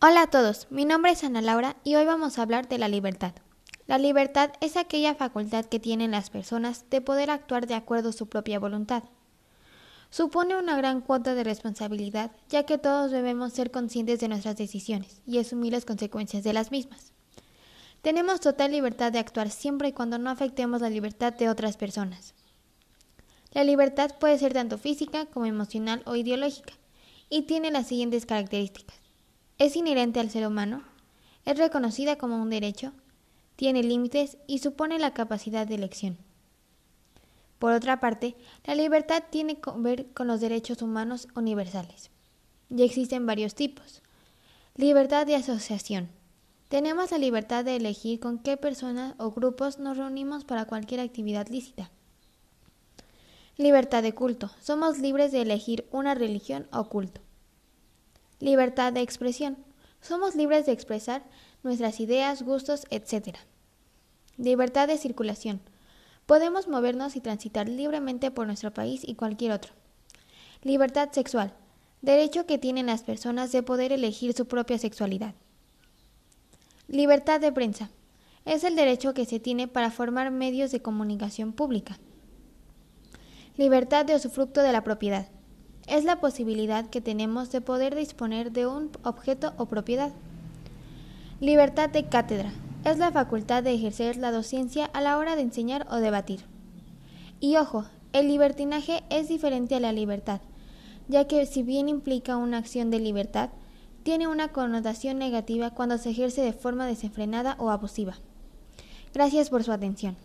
Hola a todos, mi nombre es Ana Laura y hoy vamos a hablar de la libertad. La libertad es aquella facultad que tienen las personas de poder actuar de acuerdo a su propia voluntad. Supone una gran cuota de responsabilidad, ya que todos debemos ser conscientes de nuestras decisiones y asumir las consecuencias de las mismas. Tenemos total libertad de actuar siempre y cuando no afectemos la libertad de otras personas. La libertad puede ser tanto física como emocional o ideológica, y tiene las siguientes características es inherente al ser humano, es reconocida como un derecho, tiene límites y supone la capacidad de elección. Por otra parte, la libertad tiene que ver con los derechos humanos universales. Y existen varios tipos. Libertad de asociación. Tenemos la libertad de elegir con qué personas o grupos nos reunimos para cualquier actividad lícita. Libertad de culto. Somos libres de elegir una religión o culto. Libertad de expresión. Somos libres de expresar nuestras ideas, gustos, etc. Libertad de circulación. Podemos movernos y transitar libremente por nuestro país y cualquier otro. Libertad sexual. Derecho que tienen las personas de poder elegir su propia sexualidad. Libertad de prensa. Es el derecho que se tiene para formar medios de comunicación pública. Libertad de usufructo de la propiedad es la posibilidad que tenemos de poder disponer de un objeto o propiedad. Libertad de cátedra es la facultad de ejercer la docencia a la hora de enseñar o debatir. Y ojo, el libertinaje es diferente a la libertad, ya que si bien implica una acción de libertad, tiene una connotación negativa cuando se ejerce de forma desenfrenada o abusiva. Gracias por su atención.